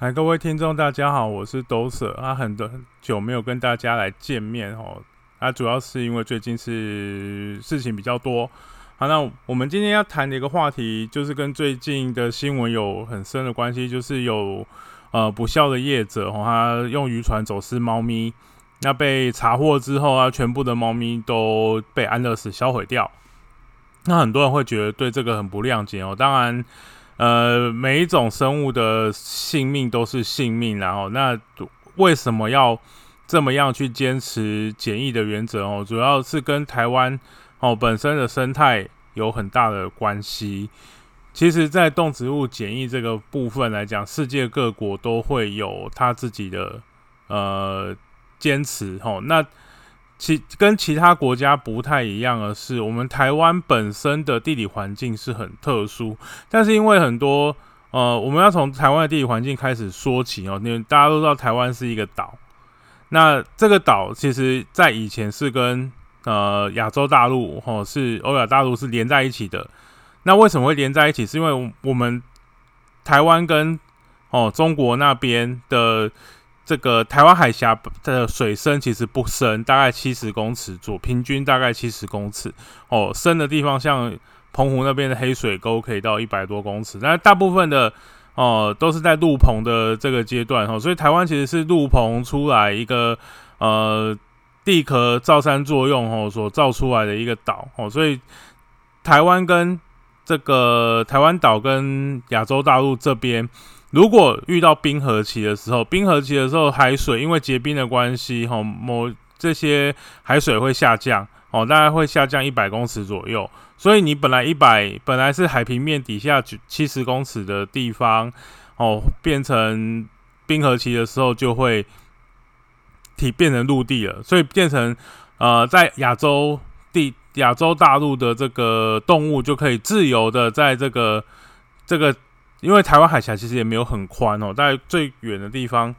来，各位听众，大家好，我是 Doser 啊，很多久没有跟大家来见面哦，啊，主要是因为最近是事情比较多。好，那我们今天要谈的一个话题，就是跟最近的新闻有很深的关系，就是有呃不孝的业者哦，他用渔船走私猫咪，那被查获之后啊，全部的猫咪都被安乐死销毁掉。那很多人会觉得对这个很不谅解哦，当然。呃，每一种生物的性命都是性命，然后那为什么要这么样去坚持检疫的原则哦？主要是跟台湾哦本身的生态有很大的关系。其实，在动植物检疫这个部分来讲，世界各国都会有他自己的呃坚持哦。那其跟其他国家不太一样的是，我们台湾本身的地理环境是很特殊，但是因为很多呃，我们要从台湾的地理环境开始说起哦。因为大家都知道台湾是一个岛，那这个岛其实在以前是跟呃亚洲大陆哦是欧亚大陆是连在一起的。那为什么会连在一起？是因为我们台湾跟哦中国那边的。这个台湾海峡的水深其实不深，大概七十公尺左，平均大概七十公尺哦。深的地方像澎湖那边的黑水沟可以到一百多公尺，但大部分的哦都是在陆棚的这个阶段哦。所以台湾其实是陆棚出来一个呃地壳造山作用哦所造出来的一个岛哦。所以台湾跟这个台湾岛跟亚洲大陆这边。如果遇到冰河期的时候，冰河期的时候，海水因为结冰的关系，吼，某这些海水会下降，哦，大概会下降一百公尺左右。所以你本来一百，本来是海平面底下七十公尺的地方，哦，变成冰河期的时候就会体变成陆地了。所以变成呃，在亚洲地亚洲大陆的这个动物就可以自由的在这个这个。因为台湾海峡其实也没有很宽哦，在最远的地方，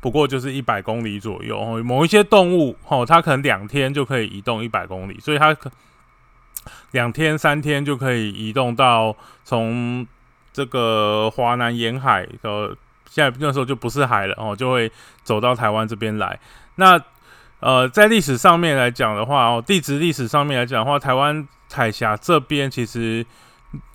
不过就是一百公里左右哦。某一些动物哦，它可能两天就可以移动一百公里，所以它可两天三天就可以移动到从这个华南沿海的，现在那时候就不是海了哦，就会走到台湾这边来。那呃，在历史上面来讲的话哦，地质历史上面来讲的话，台湾海峡这边其实。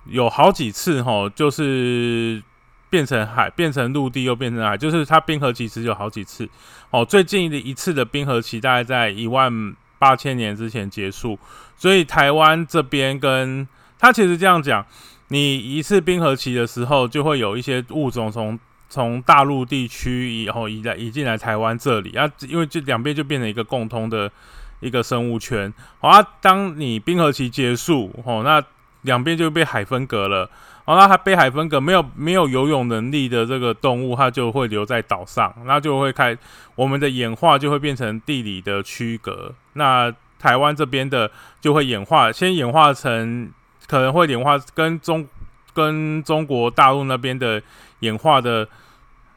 有好几次哈，就是变成海，变成陆地，又变成海，就是它冰河期其实有好几次哦。最近的一次的冰河期大概在一万八千年之前结束，所以台湾这边跟它其实这样讲，你一次冰河期的时候，就会有一些物种从从大陆地区以后移来移进来台湾这里啊，因为这两边就变成一个共通的一个生物圈。好啊，当你冰河期结束哦，那两边就被海分隔了，然后它被海分隔，没有没有游泳能力的这个动物，它就会留在岛上，那就会开我们的演化就会变成地理的区隔。那台湾这边的就会演化，先演化成可能会演化跟中跟中国大陆那边的演化的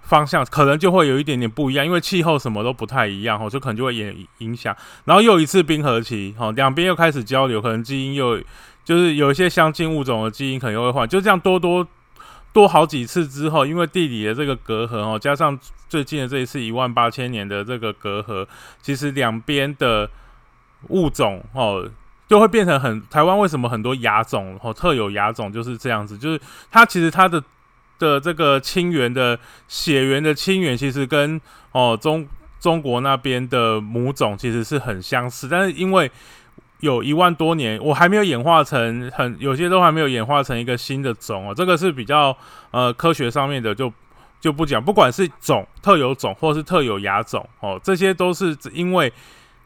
方向，可能就会有一点点不一样，因为气候什么都不太一样，哦，就可能就会影影响。然后又一次冰河期，吼，两边又开始交流，可能基因又。就是有一些相近物种的基因可能又会换，就这样多多多好几次之后，因为地理的这个隔阂哦，加上最近的这一次一万八千年的这个隔阂，其实两边的物种哦，就会变成很台湾为什么很多亚种哦特有亚种就是这样子，就是它其实它的的这个亲缘的血缘的亲缘，其实跟哦中中国那边的母种其实是很相似，但是因为有一万多年，我还没有演化成很有些都还没有演化成一个新的种哦，这个是比较呃科学上面的就就不讲，不管是种特有种或是特有亚种哦，这些都是因为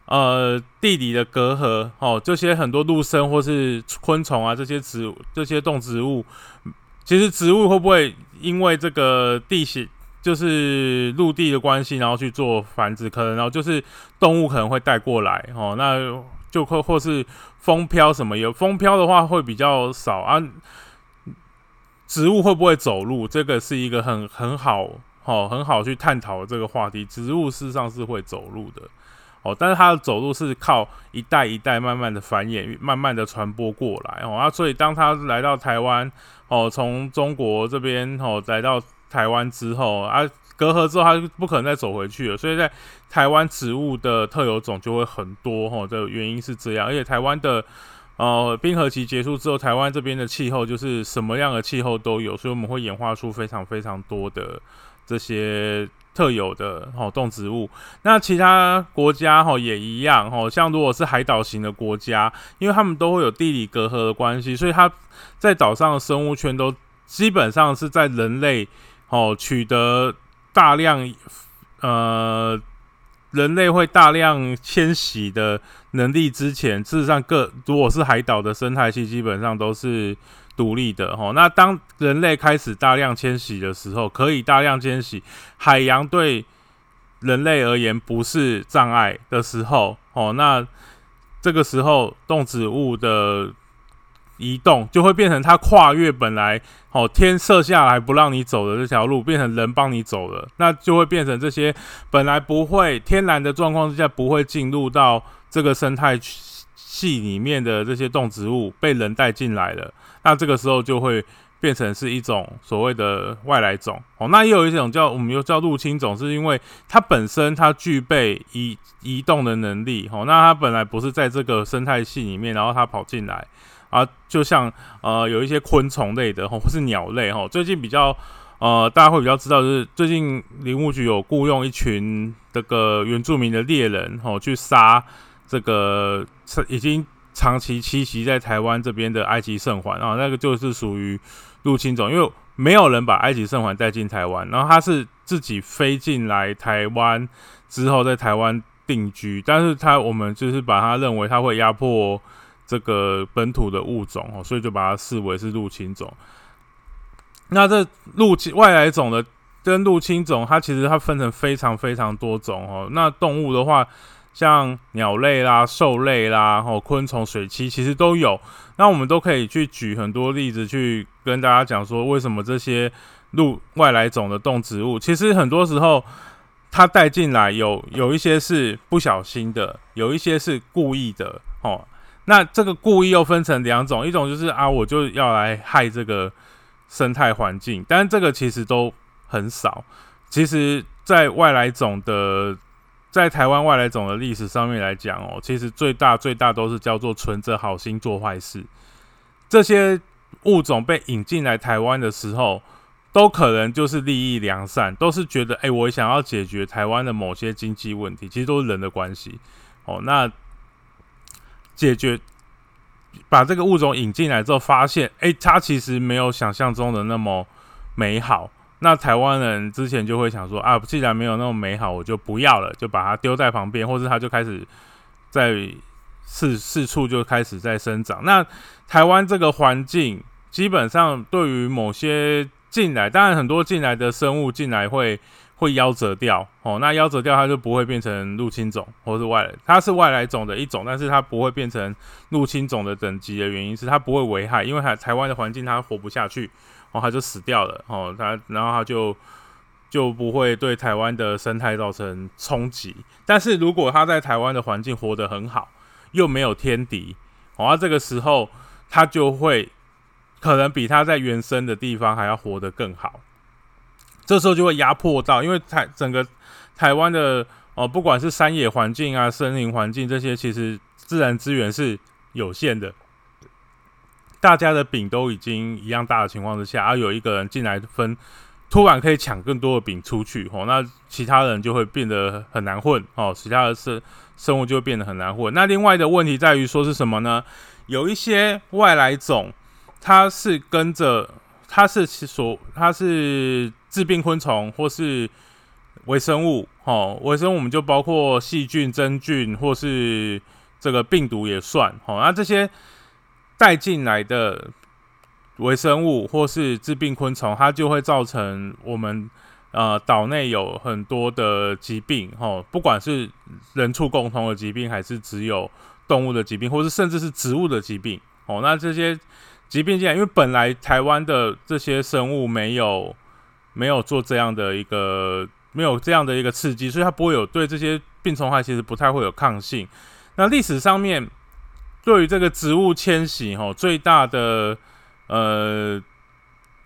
呃地理的隔阂哦，这些很多陆生或是昆虫啊这些植这些动植物，其实植物会不会因为这个地形就是陆地的关系，然后去做繁殖，可能然后就是动物可能会带过来哦，那。就或或是风飘什么有风飘的话会比较少啊，植物会不会走路？这个是一个很很好哦很好去探讨这个话题。植物事实上是会走路的哦，但是它的走路是靠一代一代慢慢的繁衍，慢慢的传播过来哦啊，所以当它来到台湾哦，从中国这边哦来到台湾之后啊，隔阂之后，它不可能再走回去了。所以在台湾植物的特有种就会很多哈。的原因是这样，而且台湾的呃冰河期结束之后，台湾这边的气候就是什么样的气候都有，所以我们会演化出非常非常多的这些。特有的哦动植物，那其他国家哈也一样哈，像如果是海岛型的国家，因为他们都会有地理隔阂的关系，所以它在岛上的生物圈都基本上是在人类哦取得大量呃人类会大量迁徙的能力之前，事实上各如果是海岛的生态系，基本上都是。独立的哈，那当人类开始大量迁徙的时候，可以大量迁徙，海洋对人类而言不是障碍的时候，哦，那这个时候动植物的移动就会变成它跨越本来哦天设下来不让你走的这条路，变成人帮你走了，那就会变成这些本来不会天然的状况之下不会进入到这个生态系里面的这些动植物被人带进来了。那这个时候就会变成是一种所谓的外来种哦。那也有一种叫我们又叫入侵种，是因为它本身它具备移移动的能力哦。那它本来不是在这个生态系里面，然后它跑进来啊，就像呃有一些昆虫类的吼或是鸟类吼。最近比较呃大家会比较知道，就是最近林务局有雇佣一群这个原住民的猎人哦去杀这个已经。长期栖息在台湾这边的埃及圣环啊，那个就是属于入侵种，因为没有人把埃及圣环带进台湾，然后它是自己飞进来台湾之后在台湾定居，但是它我们就是把它认为它会压迫这个本土的物种哦，所以就把它视为是入侵种。那这入侵外来种的跟入侵种，它其实它分成非常非常多种哦。那动物的话。像鸟类啦、兽类啦、哦昆虫、水栖，其实都有。那我们都可以去举很多例子，去跟大家讲说，为什么这些入外来种的动植物，其实很多时候它带进来有有一些是不小心的，有一些是故意的。哦，那这个故意又分成两种，一种就是啊，我就要来害这个生态环境，但这个其实都很少。其实，在外来种的。在台湾外来种的历史上面来讲哦，其实最大最大都是叫做存着好心做坏事。这些物种被引进来台湾的时候，都可能就是利益良善，都是觉得哎，我想要解决台湾的某些经济问题，其实都是人的关系哦。那解决把这个物种引进来之后，发现哎，它其实没有想象中的那么美好。那台湾人之前就会想说啊，既然没有那么美好，我就不要了，就把它丢在旁边，或者它就开始在四四处就开始在生长。那台湾这个环境，基本上对于某些进来，当然很多进来的生物进来会会夭折掉哦。那夭折掉，它就不会变成入侵种或是外来，它是外来种的一种，但是它不会变成入侵种的等级的原因是它不会危害，因为台台湾的环境它活不下去。哦，它就死掉了。哦，它然后它就就不会对台湾的生态造成冲击。但是如果它在台湾的环境活得很好，又没有天敌，哦，那这个时候它就会可能比它在原生的地方还要活得更好。这时候就会压迫到，因为台整个台湾的哦，不管是山野环境啊、森林环境这些，其实自然资源是有限的。大家的饼都已经一样大的情况之下，而有一个人进来分，突然可以抢更多的饼出去，哦，那其他人就会变得很难混，哦，其他的生生物就会变得很难混。那另外的问题在于说是什么呢？有一些外来种，它是跟着，它是所，它是致病昆虫或是微生物，哦，微生物我们就包括细菌、真菌或是这个病毒也算，哦，那这些。带进来的微生物或是致病昆虫，它就会造成我们呃岛内有很多的疾病，吼，不管是人畜共同的疾病，还是只有动物的疾病，或是甚至是植物的疾病，哦，那这些疾病进来，因为本来台湾的这些生物没有没有做这样的一个没有这样的一个刺激，所以它不会有对这些病虫害其实不太会有抗性。那历史上面。对于这个植物迁徙，哈，最大的呃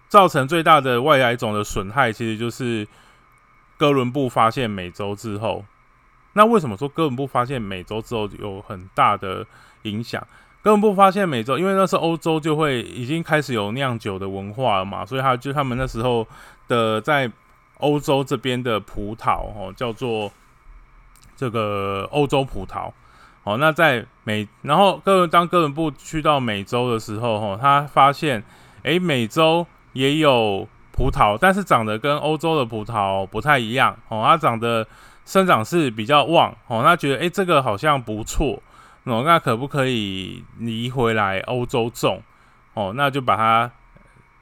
造成最大的外来种的损害，其实就是哥伦布发现美洲之后。那为什么说哥伦布发现美洲之后有很大的影响？哥伦布发现美洲，因为那时候欧洲就会已经开始有酿酒的文化了嘛，所以他就他们那时候的在欧洲这边的葡萄哦，叫做这个欧洲葡萄。哦，那在美，然后哥伦当哥伦布去到美洲的时候，哈，他发现，诶，美洲也有葡萄，但是长得跟欧洲的葡萄不太一样。哦，它长得生长是比较旺。哦，他觉得，诶，这个好像不错。哦，那可不可以移回来欧洲种？哦，那就把它，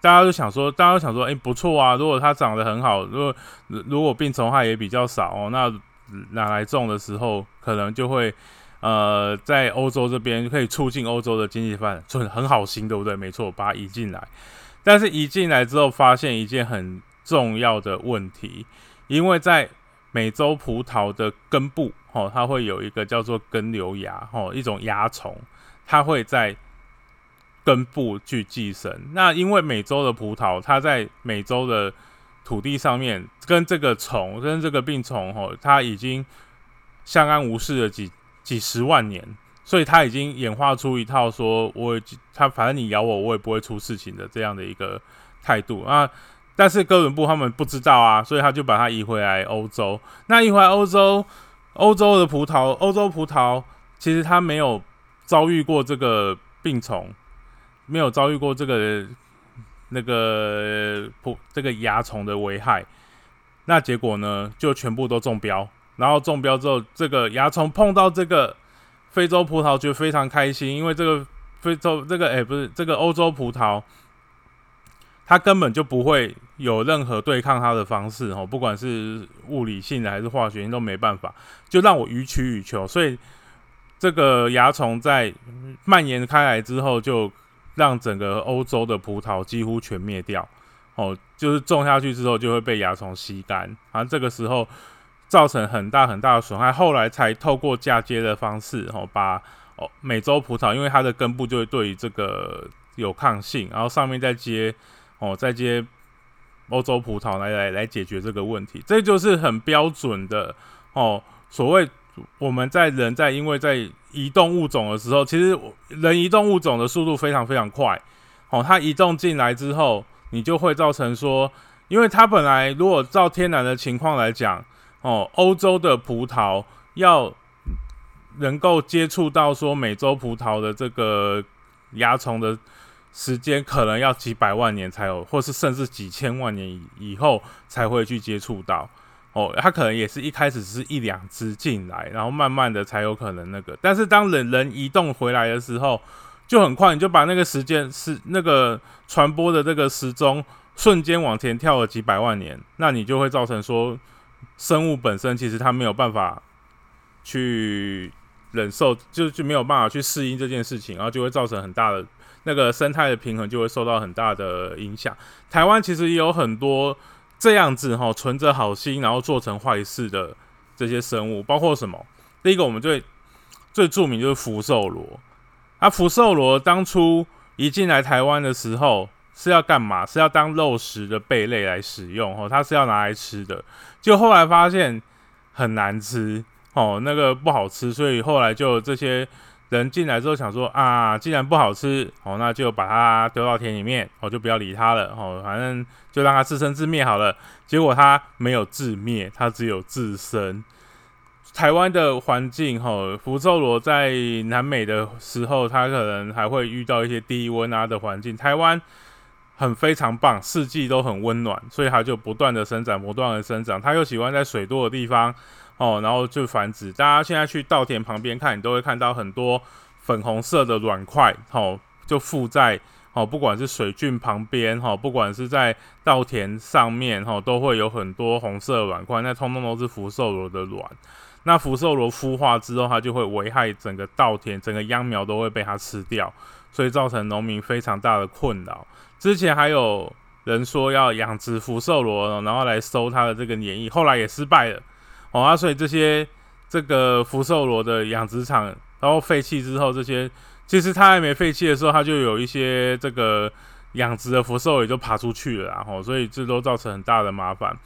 大家都想说，大家都想说，诶，不错啊。如果它长得很好，如果如果病虫害也比较少，哦，那拿来种的时候，可能就会。呃，在欧洲这边可以促进欧洲的经济发展，很很好心，对不对？没错，把它移进来。但是移进来之后，发现一件很重要的问题，因为在美洲葡萄的根部，哦，它会有一个叫做根瘤蚜，哦，一种蚜虫，它会在根部去寄生。那因为美洲的葡萄，它在美洲的土地上面，跟这个虫，跟这个病虫，哦，它已经相安无事了几。几十万年，所以它已经演化出一套说，我它反正你咬我，我也不会出事情的这样的一个态度啊。但是哥伦布他们不知道啊，所以他就把它移回来欧洲。那移回来欧洲，欧洲的葡萄，欧洲葡萄其实它没有遭遇过这个病虫，没有遭遇过这个那个葡这个蚜虫的危害。那结果呢，就全部都中标。然后中标之后，这个蚜虫碰到这个非洲葡萄就非常开心，因为这个非洲这个哎不是这个欧洲葡萄，它根本就不会有任何对抗它的方式哦，不管是物理性的还是化学性都没办法，就让我予取予求。所以这个蚜虫在蔓延开来之后，就让整个欧洲的葡萄几乎全灭掉哦，就是种下去之后就会被蚜虫吸干，然后这个时候。造成很大很大的损害，后来才透过嫁接的方式，哦，把哦美洲葡萄，因为它的根部就会对于这个有抗性，然后上面再接哦再接欧洲葡萄来来来解决这个问题，这就是很标准的哦。所谓我们在人在因为在移动物种的时候，其实人移动物种的速度非常非常快，哦，它移动进来之后，你就会造成说，因为它本来如果照天然的情况来讲。哦，欧洲的葡萄要能够接触到说美洲葡萄的这个蚜虫的时间，可能要几百万年才有，或是甚至几千万年以以后才会去接触到。哦，它可能也是一开始是一两只进来，然后慢慢的才有可能那个。但是当人人移动回来的时候，就很快，你就把那个时间是那个传播的这个时钟瞬间往前跳了几百万年，那你就会造成说。生物本身其实它没有办法去忍受，就就没有办法去适应这件事情，然后就会造成很大的那个生态的平衡就会受到很大的影响。台湾其实也有很多这样子哈，存着好心然后做成坏事的这些生物，包括什么？第一个我们最最著名就是福寿螺，啊，福寿螺当初一进来台湾的时候。是要干嘛？是要当肉食的贝类来使用哦，它是要拿来吃的。就后来发现很难吃哦，那个不好吃，所以后来就这些人进来之后想说啊，既然不好吃哦，那就把它丢到田里面，哦，就不要理它了哦，反正就让它自生自灭好了。结果它没有自灭，它只有自生。台湾的环境哈，福寿螺在南美的时候，它可能还会遇到一些低温啊的环境，台湾。很非常棒，四季都很温暖，所以它就不断的生长，不断的生长。它又喜欢在水多的地方哦，然后就繁殖。大家现在去稻田旁边看，你都会看到很多粉红色的卵块，哦，就附在哦，不管是水菌旁边，哈，不管是在稻田上面，哈，都会有很多红色卵块，那通通都是福寿螺的卵。那福寿螺孵化之后，它就会危害整个稻田，整个秧苗都会被它吃掉，所以造成农民非常大的困扰。之前还有人说要养殖福寿螺，然后来收它的这个黏液，后来也失败了。哦啊，所以这些这个福寿螺的养殖场，然后废弃之后，这些其实它还没废弃的时候，它就有一些这个养殖的福寿也就爬出去了，然后所以这都造成很大的麻烦。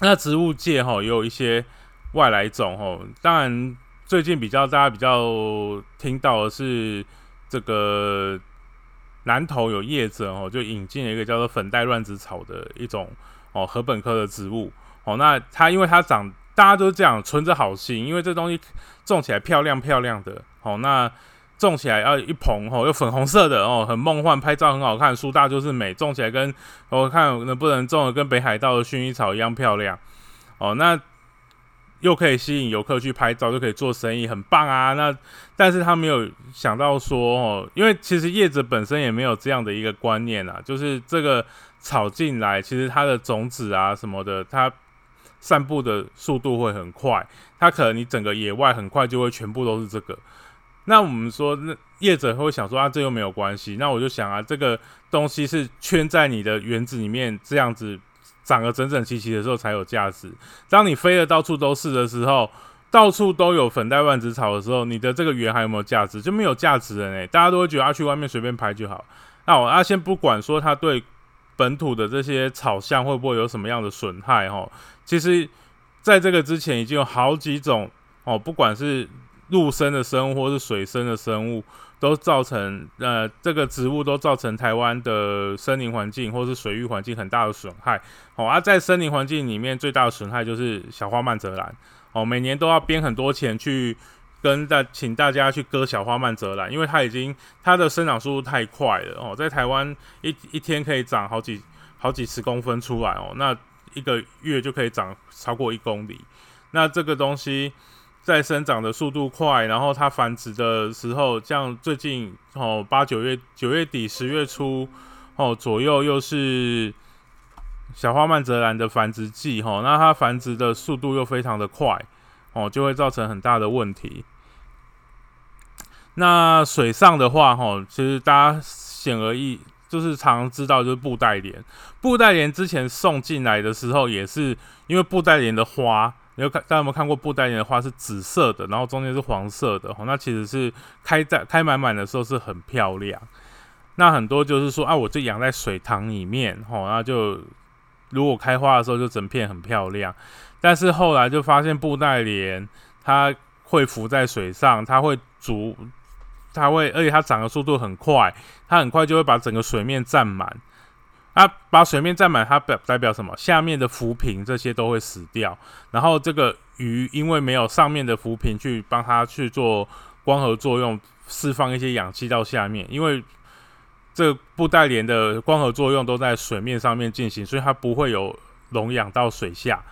那植物界哈也有一些外来种哈，当然最近比较大家比较听到的是这个南投有业者哦，就引进了一个叫做粉黛乱子草的一种哦禾本科的植物哦，那它因为它长。大家都这样存着好心，因为这东西种起来漂亮漂亮的，哦，那种起来要一捧哦，又粉红色的哦，很梦幻，拍照很好看，树大就是美，种起来跟我看能不能种的跟北海道的薰衣草一样漂亮，哦，那又可以吸引游客去拍照，就可以做生意，很棒啊。那但是他没有想到说哦，因为其实叶子本身也没有这样的一个观念啊，就是这个草进来，其实它的种子啊什么的，它。散步的速度会很快，它可能你整个野外很快就会全部都是这个。那我们说，那业者会想说啊，这又没有关系。那我就想啊，这个东西是圈在你的园子里面，这样子长得整整齐齐的时候才有价值。当你飞的到处都是的时候，到处都有粉黛万子草的时候，你的这个园还有没有价值？就没有价值了呢。大家都会觉得啊，去外面随便拍就好。那我啊，先不管说它对。本土的这些草象会不会有什么样的损害？哈，其实在这个之前已经有好几种哦，不管是陆生的生物或是水生的生物，都造成呃这个植物都造成台湾的森林环境或是水域环境很大的损害。哦，而在森林环境里面最大的损害就是小花曼泽兰哦，每年都要编很多钱去。跟大请大家去割小花曼泽兰，因为它已经它的生长速度太快了哦，在台湾一一天可以长好几好几十公分出来哦，那一个月就可以长超过一公里。那这个东西在生长的速度快，然后它繁殖的时候，像最近哦八九月九月底十月初哦左右又是小花曼泽兰的繁殖季哈，那它繁殖的速度又非常的快哦，就会造成很大的问题。那水上的话，哈，其实大家显而易，就是常知道就是布袋莲。布袋莲之前送进来的时候，也是因为布袋莲的花，你有看大家有没有看过布袋莲的花是紫色的，然后中间是黄色的，哈，那其实是开在开满满的时候是很漂亮。那很多就是说啊，我就养在水塘里面，哈，那就如果开花的时候就整片很漂亮。但是后来就发现布袋莲它会浮在水上，它会逐它会，而且它长的速度很快，它很快就会把整个水面占满。它把水面占满，它表代表什么？下面的浮萍这些都会死掉。然后这个鱼因为没有上面的浮萍去帮它去做光合作用，释放一些氧气到下面，因为这布袋莲的光合作用都在水面上面进行，所以它不会有溶氧到水下。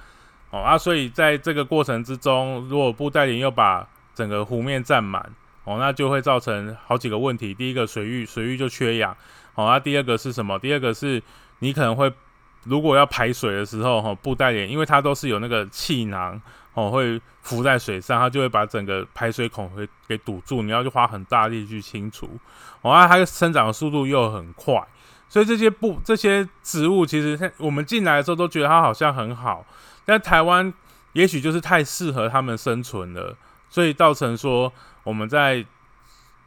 哦啊，所以在这个过程之中，如果布袋莲又把整个湖面占满。哦，那就会造成好几个问题。第一个，水域水域就缺氧。哦，那第二个是什么？第二个是你可能会，如果要排水的时候，哈，布袋莲，因为它都是有那个气囊，哦，会浮在水上，它就会把整个排水孔会给堵住。你要去花很大力去清除。哦，那它生长的速度又很快，所以这些布这些植物，其实我们进来的时候都觉得它好像很好，但台湾也许就是太适合它们生存了，所以造成说。我们在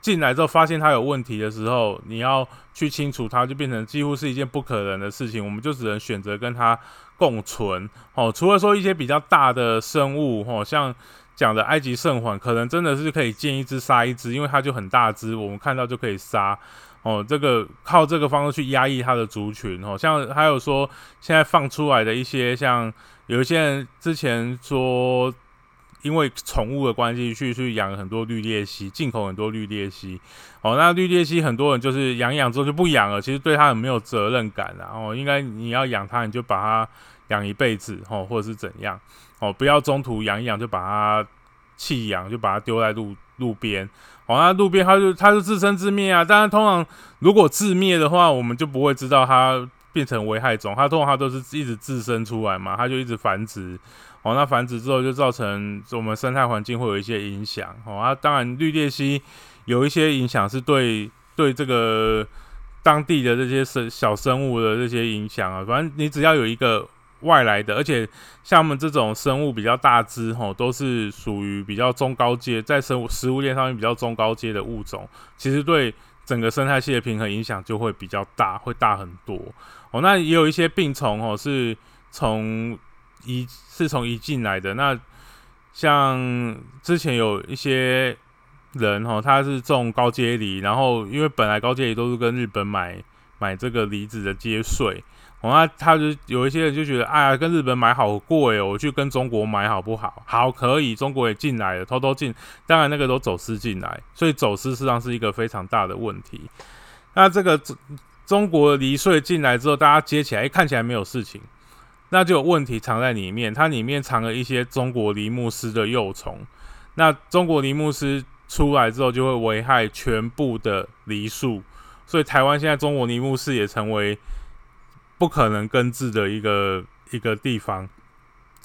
进来之后发现它有问题的时候，你要去清除它，就变成几乎是一件不可能的事情。我们就只能选择跟它共存。哦，除了说一些比较大的生物，哦，像讲的埃及圣环，可能真的是可以见一只杀一只，因为它就很大只，我们看到就可以杀。哦，这个靠这个方式去压抑它的族群。哦，像还有说现在放出来的一些，像有一些人之前说。因为宠物的关系，去去养很多绿鬣蜥，进口很多绿鬣蜥。哦，那绿鬣蜥很多人就是养养之后就不养了，其实对它很没有责任感然哦，应该你要养它，你就把它养一辈子，哦，或者是怎样，哦，不要中途养一养就把它弃养，就把它丢在路路边。哦，那路边它就它就自生自灭啊。但是，通常如果自灭的话，我们就不会知道它变成危害种。它通常它都是一直自生出来嘛，它就一直繁殖。哦，那繁殖之后就造成我们生态环境会有一些影响。哦，啊，当然绿鬣蜥有一些影响是对对这个当地的这些生小生物的这些影响啊。反正你只要有一个外来的，而且像我们这种生物比较大只，吼，都是属于比较中高阶，在生物食物链上面比较中高阶的物种，其实对整个生态系的平衡影响就会比较大，会大很多哦。那也有一些病虫哦，是从一是从一进来的。那像之前有一些人哈，他是种高阶梨，然后因为本来高阶梨都是跟日本买买这个梨子的接税。哦，那他就有一些人就觉得，哎呀，跟日本买好贵哦，我去跟中国买好不好？好，可以，中国也进来了，偷偷进，当然那个都走私进来，所以走私实际上是一个非常大的问题。那这个中中国离税进来之后，大家接起来，看起来没有事情，那就有问题藏在里面，它里面藏了一些中国梨木丝的幼虫，那中国梨木丝出来之后，就会危害全部的梨树，所以台湾现在中国梨木丝也成为。不可能根治的一个一个地方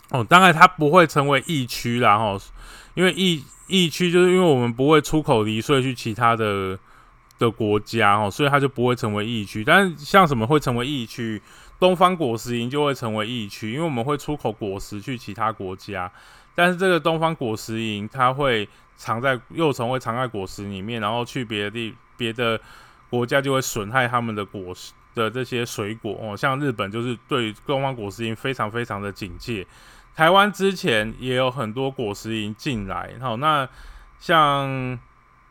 哦，当然它不会成为疫区啦吼，因为疫疫区就是因为我们不会出口离税去其他的的国家哦，所以它就不会成为疫区。但是像什么会成为疫区？东方果实蝇就会成为疫区，因为我们会出口果实去其他国家，但是这个东方果实蝇它会藏在幼虫会藏在果实里面，然后去别的地别的国家就会损害他们的果实。的这些水果哦，像日本就是对东方果实蝇非常非常的警戒。台湾之前也有很多果实蝇进来，好，那像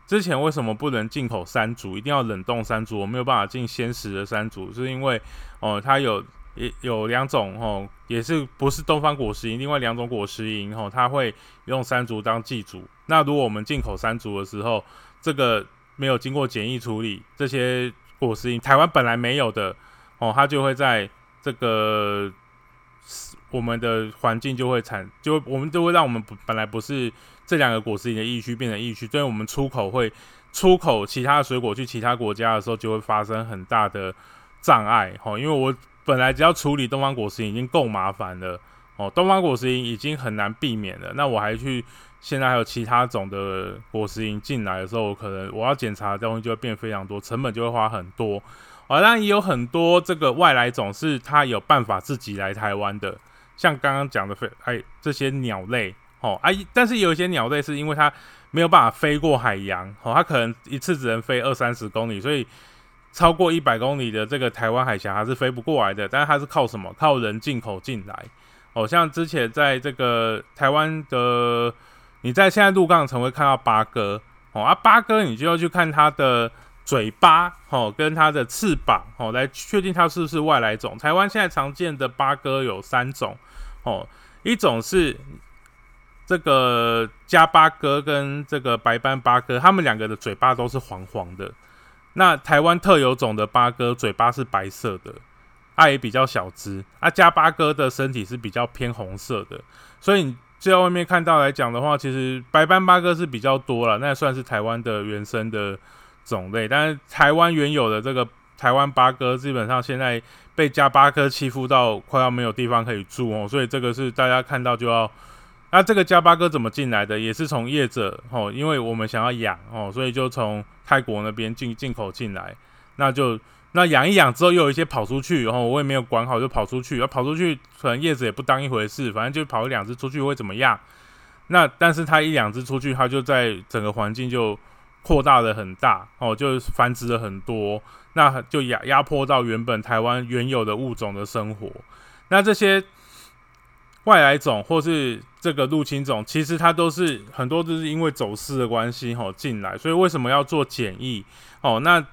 之前为什么不能进口山竹？一定要冷冻山竹，我没有办法进鲜食的山竹，是因为哦，它有也有两种哦，也是不是东方果实蝇，另外两种果实蝇哦，它会用山竹当寄主。那如果我们进口山竹的时候，这个没有经过检疫处理，这些。果实蝇，台湾本来没有的哦，它就会在这个我们的环境就会产，就我们就会让我们不本来不是这两个果实蝇的疫区变成疫区，所以我们出口会出口其他水果去其他国家的时候，就会发生很大的障碍哦。因为我本来只要处理东方果实蝇已经够麻烦了哦，东方果实蝇已经很难避免了，那我还去。现在还有其他种的果实蝇进来的时候，可能我要检查的东西就会变非常多，成本就会花很多。啊，当然也有很多这个外来种是它有办法自己来台湾的，像刚刚讲的飞哎这些鸟类哦，啊，但是有一些鸟类是因为它没有办法飞过海洋哦，它可能一次只能飞二三十公里，所以超过一百公里的这个台湾海峡它是飞不过来的。但是它是靠什么？靠人进口进来哦，像之前在这个台湾的。你在现在鹿港城会看到八哥哦，啊八哥你就要去看它的嘴巴哦，跟它的翅膀哦，来确定它是不是外来种。台湾现在常见的八哥有三种哦，一种是这个加八哥跟这个白斑八哥，它们两个的嘴巴都是黄黄的。那台湾特有种的八哥嘴巴是白色的，它也比较小只。啊加八哥的身体是比较偏红色的，所以你。在外面看到来讲的话，其实白斑八哥是比较多了，那算是台湾的原生的种类。但是台湾原有的这个台湾八哥，基本上现在被加八哥欺负到快要没有地方可以住哦，所以这个是大家看到就要。那这个加巴哥怎么进来的？也是从业者哦，因为我们想要养哦，所以就从泰国那边进进口进来，那就。那养一养之后，又有一些跑出去，然后我也没有管好，就跑出去。要跑出去，可能叶子也不当一回事，反正就跑一两只出去会怎么样？那但是它一两只出去，它就在整个环境就扩大了很大哦，就繁殖了很多，那就压压迫到原本台湾原有的物种的生活。那这些外来种或是这个入侵种，其实它都是很多都是因为走私的关系吼进来，所以为什么要做检疫哦？那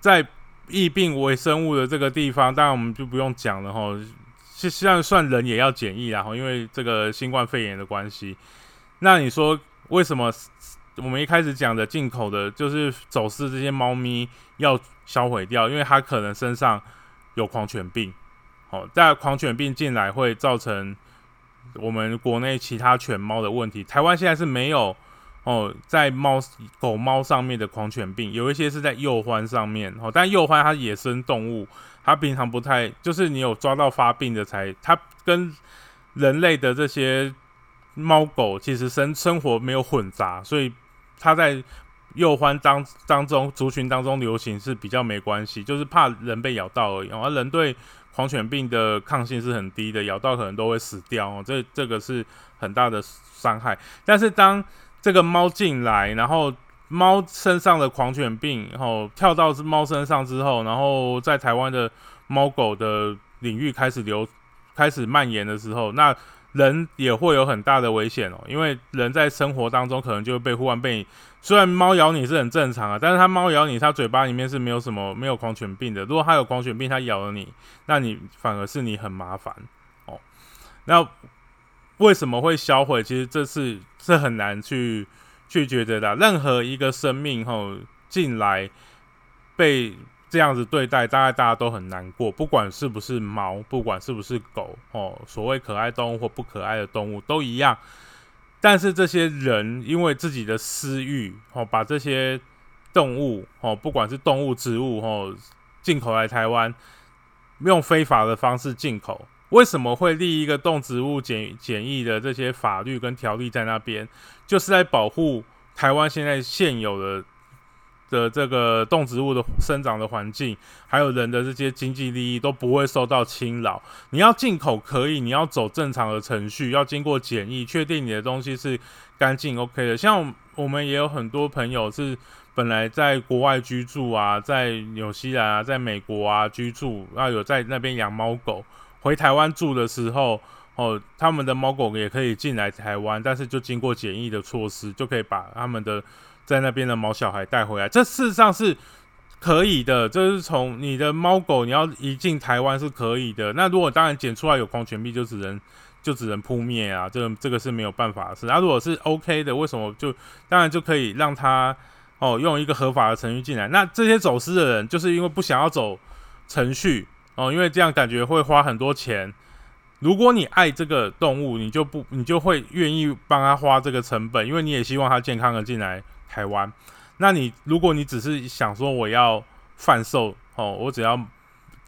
在疫病微生物的这个地方，当然我们就不用讲了吼。实际上算人也要检疫然后因为这个新冠肺炎的关系。那你说为什么我们一开始讲的进口的，就是走私这些猫咪要销毁掉？因为它可能身上有狂犬病。好，带狂犬病进来会造成我们国内其他犬猫的问题。台湾现在是没有。哦，在猫狗猫上面的狂犬病，有一些是在幼獾上面哦，但幼獾它野生动物，它平常不太，就是你有抓到发病的才，它跟人类的这些猫狗其实生生活没有混杂，所以它在幼獾当当中族群当中流行是比较没关系，就是怕人被咬到而已。而人对狂犬病的抗性是很低的，咬到可能都会死掉哦，这这个是很大的伤害。但是当这个猫进来，然后猫身上的狂犬病，然后跳到猫身上之后，然后在台湾的猫狗的领域开始流、开始蔓延的时候，那人也会有很大的危险哦。因为人在生活当中可能就会被忽然被，虽然猫咬你是很正常啊，但是它猫咬你，它嘴巴里面是没有什么没有狂犬病的。如果它有狂犬病，它咬了你，那你反而是你很麻烦哦。那为什么会销毁？其实这是是很难去。去觉得的，任何一个生命吼进来被这样子对待，大概大家都很难过。不管是不是猫，不管是不是狗，哦，所谓可爱动物或不可爱的动物都一样。但是这些人因为自己的私欲，哦，把这些动物，哦，不管是动物、植物，哦，进口来台湾，用非法的方式进口。为什么会立一个动植物检检疫的这些法律跟条例在那边？就是在保护台湾现在现有的的这个动植物的生长的环境，还有人的这些经济利益都不会受到侵扰。你要进口可以，你要走正常的程序，要经过检疫，确定你的东西是干净 OK 的。像我们也有很多朋友是本来在国外居住啊，在纽西兰啊，在美国啊居住，然后有在那边养猫狗。回台湾住的时候，哦，他们的猫狗也可以进来台湾，但是就经过检疫的措施，就可以把他们的在那边的毛小孩带回来。这事实上是可以的，这是从你的猫狗你要一进台湾是可以的。那如果当然检出来有狂犬病，就只能就只能扑灭啊，这个这个是没有办法的事。那如果是 OK 的，为什么就当然就可以让他哦用一个合法的程序进来？那这些走私的人就是因为不想要走程序。哦，因为这样感觉会花很多钱。如果你爱这个动物，你就不，你就会愿意帮他花这个成本，因为你也希望它健康的进来台湾。那你如果你只是想说我要贩售，哦，我只要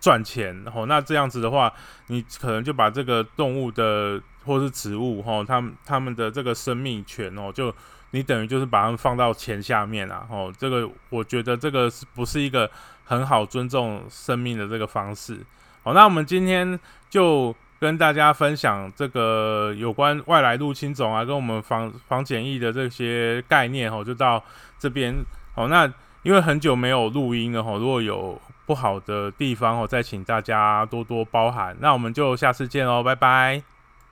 赚钱，哦，那这样子的话，你可能就把这个动物的或是植物，哦，他们他们的这个生命权，哦，就你等于就是把他们放到钱下面了，哦，这个我觉得这个是不是一个？很好尊重生命的这个方式，好，那我们今天就跟大家分享这个有关外来入侵种啊，跟我们防防检疫的这些概念哦，就到这边哦。那因为很久没有录音了哈，如果有不好的地方哦，再请大家多多包涵。那我们就下次见喽，拜拜。